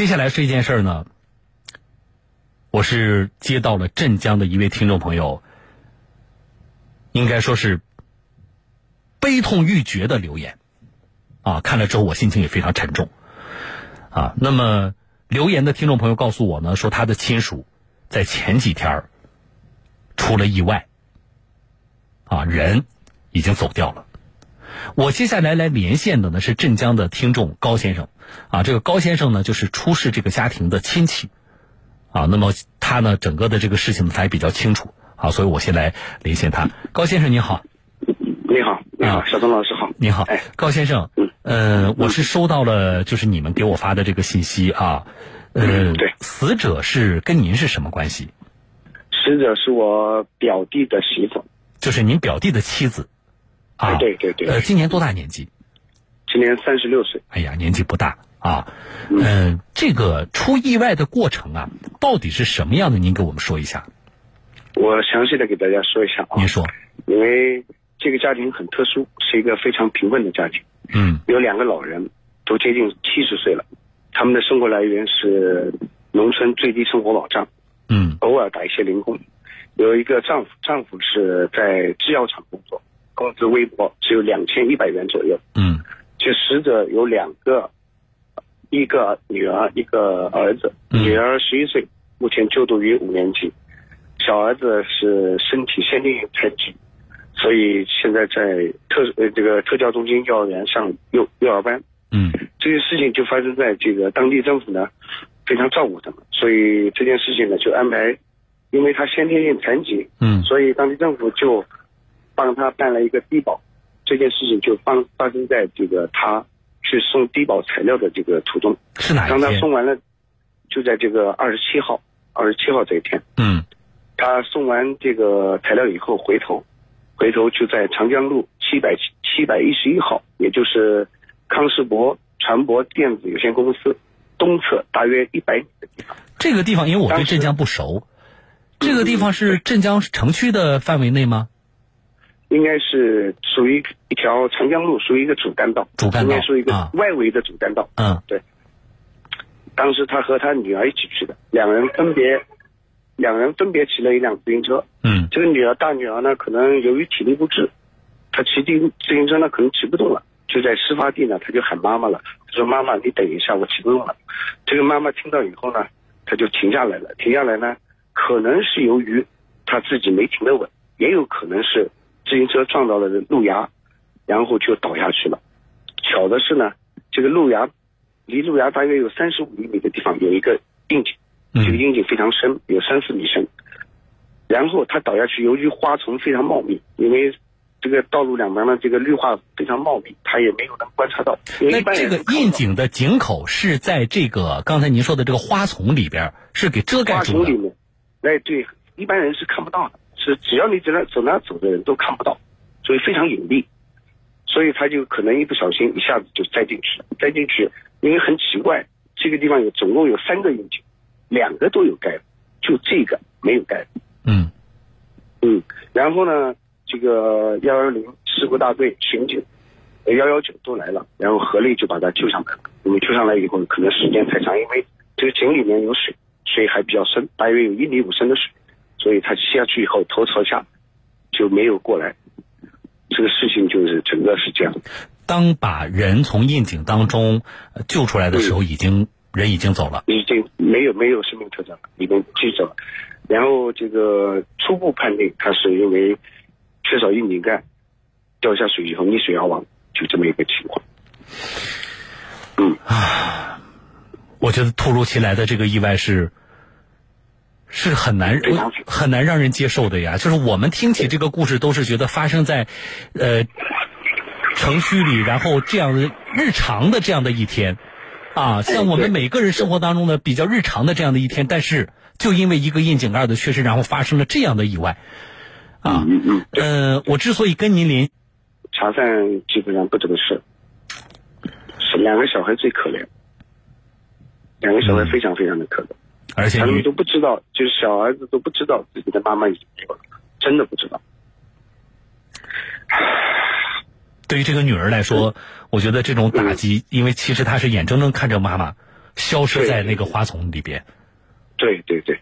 接下来这件事儿呢，我是接到了镇江的一位听众朋友，应该说是悲痛欲绝的留言，啊，看了之后我心情也非常沉重，啊，那么留言的听众朋友告诉我呢，说他的亲属在前几天出了意外，啊，人已经走掉了。我接下来来连线的呢是镇江的听众高先生，啊，这个高先生呢就是出事这个家庭的亲戚，啊，那么他呢整个的这个事情呢他也比较清楚，啊，所以我先来连线他。高先生你好，你好，你好，小东老师好，你好，哎，高先生，嗯，呃，我是收到了就是你们给我发的这个信息啊，呃，对，死者是跟您是什么关系？死者是我表弟的媳妇，就是您表弟的妻子。啊，对对对，呃，今年多大年纪？今年三十六岁。哎呀，年纪不大啊。嗯，这个出意外的过程啊，到底是什么样的？您给我们说一下。我详细的给大家说一下啊。您说。因为这个家庭很特殊，是一个非常贫困的家庭。嗯。有两个老人，都接近七十岁了，他们的生活来源是农村最低生活保障。嗯。偶尔打一些零工。有一个丈夫，丈夫是在制药厂工作。工资微博，只有两千一百元左右。嗯，就死者有两个，一个女儿，一个儿子。女儿十一岁，目前就读于五年级。小儿子是身体先天性残疾，所以现在在特呃这个特教中心幼儿园上幼幼儿班。嗯，这件事情就发生在这个当地政府呢非常照顾他们，所以这件事情呢就安排，因为他先天性残疾，嗯，所以当地政府就。帮他办了一个低保，这件事情就发发生在这个他去送低保材料的这个途中。是哪一天？当他送完了，就在这个二十七号，二十七号这一天。嗯。他送完这个材料以后，回头，回头就在长江路七百七百一十一号，也就是康世博船舶电子有限公司东侧大约一百米的地方。这个地方，因为我对镇江不熟，这个地方是镇江城区的范围内吗？应该是属于一条长江路，属于一个主干道，主干道应该属于一个外围的主干道。嗯，对。当时他和他女儿一起去的，两人分别，两人分别骑了一辆自行车。嗯，这个女儿大女儿呢，可能由于体力不支，她骑自自行车呢可能骑不动了，就在事发地呢，她就喊妈妈了，说妈妈你等一下，我骑不动了。这个妈妈听到以后呢，她就停下来了，停下来呢，可能是由于她自己没停得稳，也有可能是。自行车撞到了路牙，然后就倒下去了。巧的是呢，这个路牙离路牙大约有三十五厘米的地方有一个窨井，这个窨井非常深，有三四米深。然后他倒下去，由于花丛非常茂密，因为这个道路两边的这个绿化非常茂密，他也没有能观察到。那这个窨井的井口是在这个刚才您说的这个花丛里边，是给遮盖住的。花丛里面，哎，对，一般人是看不到的。是只要你在那走那走的人都看不到，所以非常隐蔽，所以他就可能一不小心一下子就栽进去了。栽进去，因为很奇怪，这个地方有总共有三个窨井，两个都有盖子，就这个没有盖子。嗯嗯，然后呢，这个幺幺零事故大队巡警，幺幺九都来了，然后合力就把他救上来了。我们救上来以后，可能时间太长，因为这个井里面有水，水还比较深，大约有一米五深的水。所以他下去以后头朝下，就没有过来。这个事情就是整个是这样。当把人从窨井当中救出来的时候，已经人已经走了，已经没有没有生命特征了，已经记走了。然后这个初步判定，他是因为缺少窨井盖，掉下水以后溺水而亡，就这么一个情况。嗯啊，我觉得突如其来的这个意外是。是很难很难让人接受的呀。就是我们听起这个故事，都是觉得发生在，呃，城区里，然后这样的日常的这样的一天，啊，像我们每个人生活当中的比较日常的这样的一天，但是就因为一个窨井盖的缺失，然后发生了这样的意外，啊，嗯嗯，呃，我之所以跟您连，茶饭基本上不怎么吃，是两个小孩最可怜，两个小孩非常非常的可怜。而且他们都不知道，就是小儿子都不知道自己的妈妈已经没有了，真的不知道。对于这个女儿来说，我觉得这种打击，因为其实她是眼睁睁看着妈妈消失在那个花丛里边。对对对，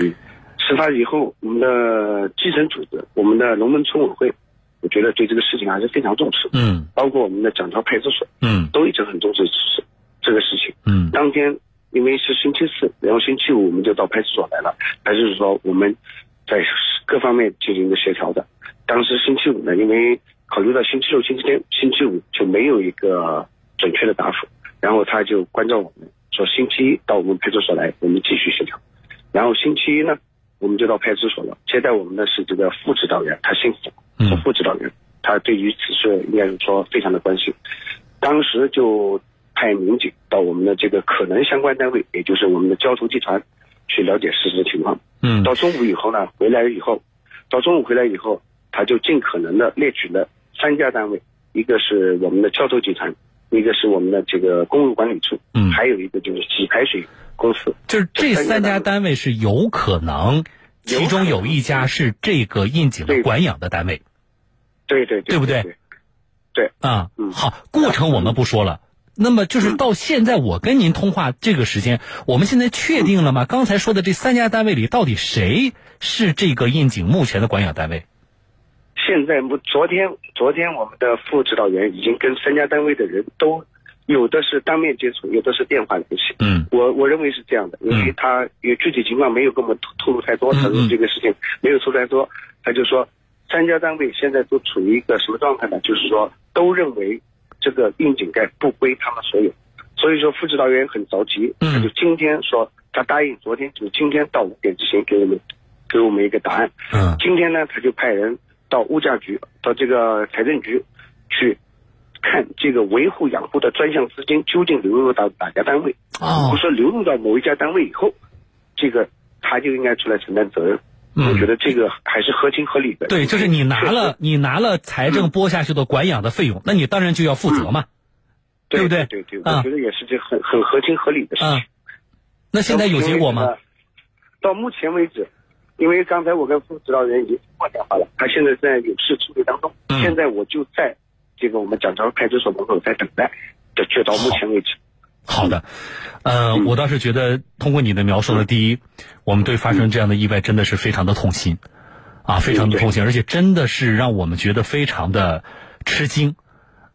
嗯，事发以后，我们的基层组织，我们的龙门村委会，我觉得对这个事情还是非常重视。嗯包括我们的蒋桥派出所嗯都一直很重视这这个事情。嗯当天因为是星期四，然后星期五我们就到派出所来了，派出所我们在各方面进行一个协调的。当时星期五呢，因为考虑到星期六、星期天、星期五就没有一个准确的答复，然后他就关照我们说星期一到我们派出所来，我们继续协调。然后星期一呢，我们就到派出所了，接待我们的是这个副指导员，他姓冯，是嗯副指导员，他对于此事应该是说非常的关心。当时就派民警到我们的这个可能相关单位，也就是我们的交通集团，去了解事实情况。嗯到中午以后呢，回来以后，到中午回来以后，他就尽可能的列举了三家单位，一个是我们的交通集团，一个是我们的这个公路管理处，嗯还有一个就是洗排水公司。就是这三家单位是有可能，其中有一家是这个窨井的管养的单位对对对不对对？对，啊。嗯好，过程我们不说了。那么就是 到现在我跟您通话这个时间，我们现在确定了吗？刚才说的这三家单位里，到底谁是这个印警目前的管养单位？现在目昨天昨天我们的副指导员已经跟三家单位的人都有的是当面接触，有的是电话联系。嗯我我认为是这样的，因为嗯他有具体情况没有跟我们透透露太多，嗯他说嗯这个事情没有透露太多，他就说三家单位现在都处于一个什么状态呢？就是说都认为这个窨井盖不归他们所有，所以说副指导员很着急，嗯他就今天说他答应昨天就是今天到五点之前给我们给我们一个答案。嗯今天呢，他就派人到物价局、到这个财政局去看这个维护养护的专项资金究竟流入到哪家单位。如哦果说流入到某一家单位以后，这个他就应该出来承担责任。嗯我觉得这个还是合情合理的。对，就是你拿了你拿了财政拨下去的管养的费用，那你当然就要负责嘛。对不对对？对我觉得也是这很很合情合理的事嗯情。，那现在有结果吗？？到目前为止，因为刚才我跟副指导员已经通过电话了，他现在在有事处理当中。嗯现在我就在这个我们蒋桥派出所门口在等待，这就到目前为止。好的，呃，嗯我倒是觉得通过你的描述呢，第一，我们对发生这样的意外真的是非常的痛心，啊，非常的痛心，而且真的是让我们觉得非常的吃惊，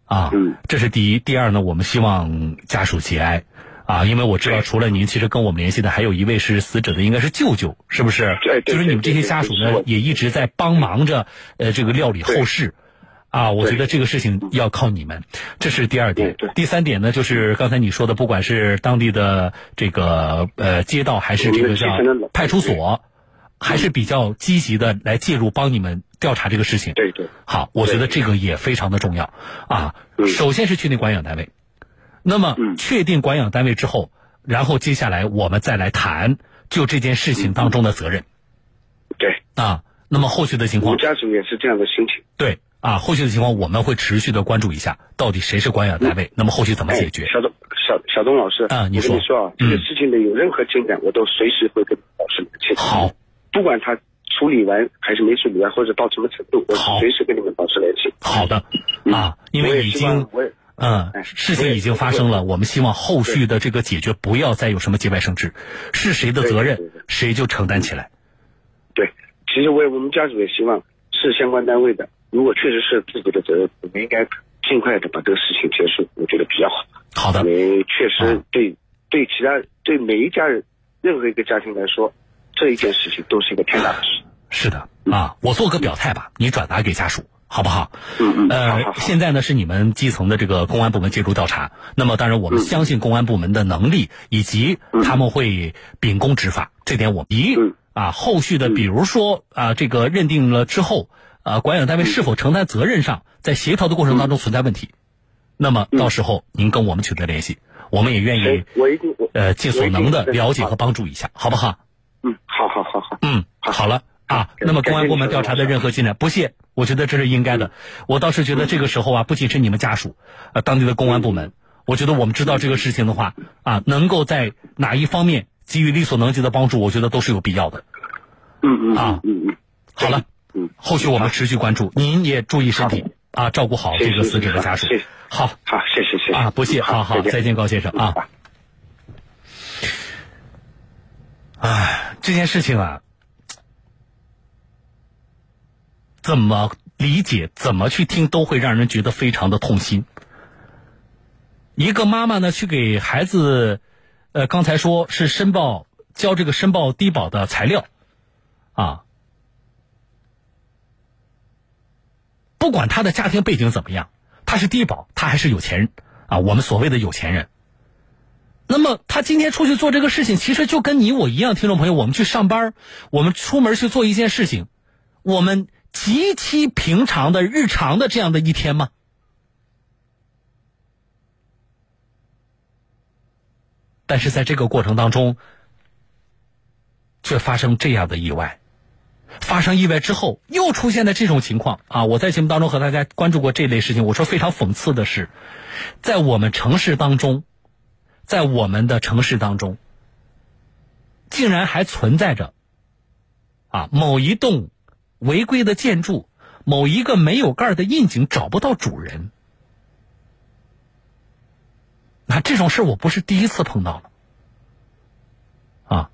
啊，嗯这是第一。第二呢，我们希望家属节哀。啊，因为我知道，除了您，其实跟我们联系的还有一位是死者的，应该是舅舅，是不是？对对就是你们这些家属呢也一直在帮忙着，呃，这个料理后对事。啊，我觉得这个事情要靠你们，这是第二点。第三点呢，就是刚才你说的，不管是当地的这个呃街道，还是这个叫派出所，还是比较积极的来介入帮你们调查这个事情。对对好，我觉得这个也非常的重要啊。嗯首先是确定管养单位，那么嗯确定管养单位之后，然后接下来我们再来谈就这件事情当中的责任对，啊。那么后续的情况我们，家属也是这样的心情。对啊，后续的情况我们会持续的关注一下，到底谁是管养单位，那么后续怎么解决哎？小东小小东老师，啊你说跟你说啊，这个事情的有任何进展，我都随时会跟老师联系。好，不管他处理完还是没处理完，或者到什么程度，我好随时跟你们保持联系。好的啊，因为已经嗯哎，事情已经发生了，我们希望后续的这个解决不要再有什么节外生枝，是谁的责任谁就承担起来。对，其实我也我们家属也希望是相关单位的，如果确实是自己的责任，我们应该尽快的把这个事情结束，我觉得比较好。好的。因，为确实啊对、对其他对每一家人任何一个家庭来说，这一件事情都是一个天大的事。是的啊，我做个表态吧，你转达给家属，好不好？嗯嗯，呃，现在呢是你们基层的这个公安部门介入调查，那么当然我们嗯。相信公安部门的能力，以及他们会秉公执法，这点我们一嗯。啊后续的，嗯比如说啊这个认定了之后，啊管养单位是否承担责任上，在协调的过程当中存在问题，那么到时候您跟我们取得联系，我们也愿意我一定呃尽所能的了解和帮助一下，好不好？嗯，好好好好，嗯，好好了啊。那么公安部门调查的任何进展，不谢，我觉得这是应该的。我倒是觉得这个时候啊，不仅是你们家属，呃，当地的公安部门，我觉得我们知道这个事情的话啊，能够在哪一方面给予力所能及的帮助，我觉得都是有必要的。嗯嗯啊嗯嗯嗯，好了，嗯，后续我们持续关注，您也注意身体啊，照顾好这个死者的家属。好好，谢谢，谢谢。啊，不谢，好好，再见高先生啊。啊，这件事情啊。怎么理解，怎么去听，都会让人觉得非常的痛心。一个妈妈呢，去给孩子呃刚才说是申报，交这个申报低保的材料啊。不管他的家庭背景怎么样，他是低保，他还是有钱人啊，我们所谓的有钱人。那么他今天出去做这个事情，其实就跟你我一样，听众朋友，我们去上班，我们出门去做一件事情，我们极其平常的日常的这样的一天吗？但是在这个过程当中，却发生这样的意外，发生意外之后又出现了这种情况啊！我在节目当中和大家关注过这类事情，我说非常讽刺的是，在我们城市当中。在我们的城市当中，竟然还存在着啊某一栋违规的建筑，某一个没有盖的窨井找不到主人。那这种事我不是第一次碰到了啊。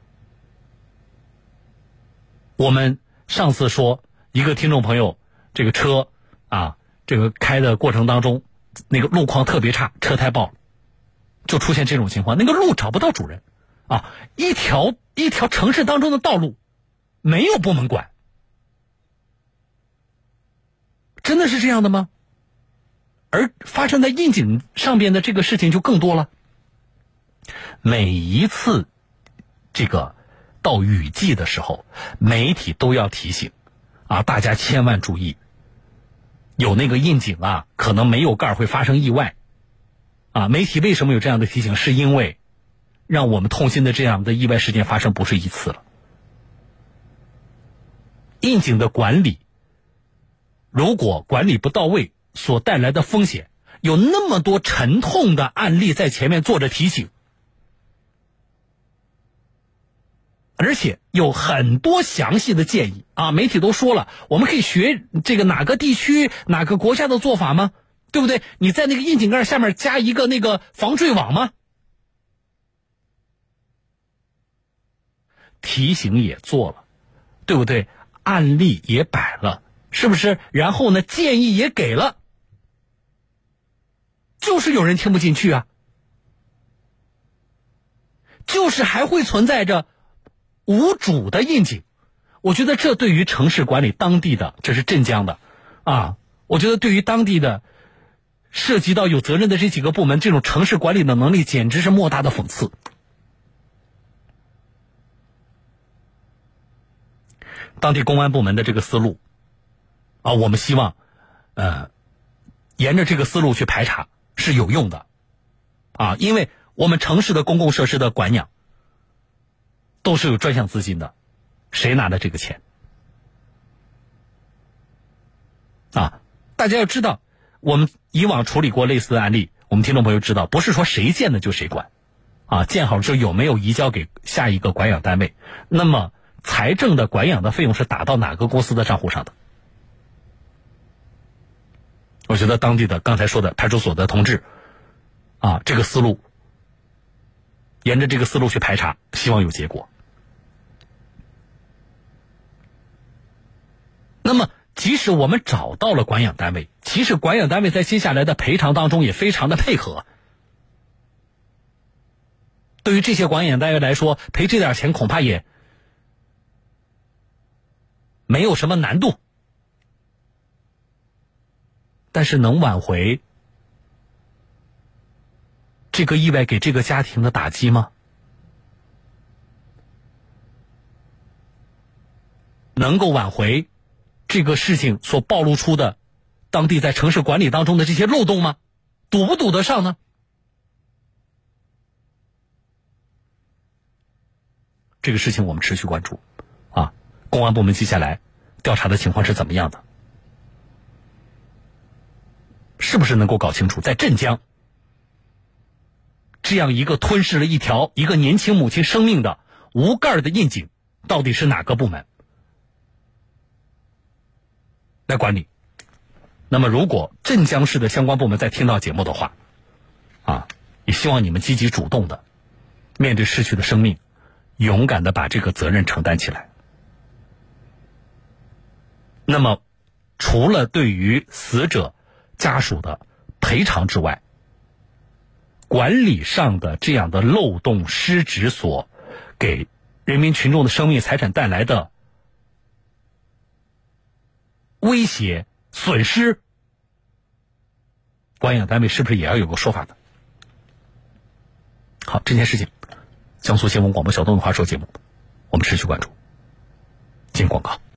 我们上次说一个听众朋友，这个车啊，这个开的过程当中，那个路况特别差，车胎爆了。就出现这种情况，那个路找不到主人，啊，一条一条城市当中的道路，没有部门管，真的是这样的吗？而发生在窨井上边的这个事情就更多了。每一次这个到雨季的时候，媒体都要提醒，啊，大家千万注意，有那个窨井啊，可能没有盖会发生意外。啊，媒体为什么有这样的提醒？是因为让我们痛心的这样的意外事件发生不是一次了。窨井的管理，如果管理不到位，所带来的风险有那么多沉痛的案例在前面做着提醒，而且有很多详细的建议啊！媒体都说了，我们可以学这个哪个地区、哪个国家的做法吗？对不对？你在那个窨井盖下面加一个那个防坠网吗？提醒也做了，对不对？案例也摆了，是不是？然后呢，建议也给了，就是有人听不进去啊，就是还会存在着无主的窨井。我觉得这对于城市管理当地的，这是镇江的啊，我觉得对于当地的。涉及到有责任的这几个部门，这种城市管理的能力简直是莫大的讽刺。当地公安部门的这个思路，啊，我们希望，呃，沿着这个思路去排查是有用的，啊，因为我们城市的公共设施的管养都是有专项资金的，谁拿的这个钱？啊，大家要知道。我们以往处理过类似的案例，我们听众朋友知道，不是说谁建的就谁管，啊，建好之后有没有移交给下一个管养单位？那么财政的管养的费用是打到哪个公司的账户上的？我觉得当地的刚才说的派出所的同志，啊，这个思路，沿着这个思路去排查，希望有结果。那么。即使我们找到了管养单位，其实管养单位在接下来的赔偿当中也非常的配合。对于这些管养单位来说，赔这点钱恐怕也没有什么难度。但是能挽回这个意外给这个家庭的打击吗？能够挽回？这个事情所暴露出的，当地在城市管理当中的这些漏洞吗？堵不堵得上呢？这个事情我们持续关注，啊，公安部门接下来调查的情况是怎么样的？是不是能够搞清楚，在镇江这样一个吞噬了一条一个年轻母亲生命的无盖的窨井，到底是哪个部门？来管理。那么，如果镇江市的相关部门在听到节目的话，啊，也希望你们积极主动的面对逝去的生命，勇敢的把这个责任承担起来。那么，除了对于死者家属的赔偿之外，管理上的这样的漏洞失职所给人民群众的生命财产带来的威胁损失，管养单位是不是也要有个说法呢？好，这件事情，江苏新闻广播小东的话说节目，我们持续关注。进广告。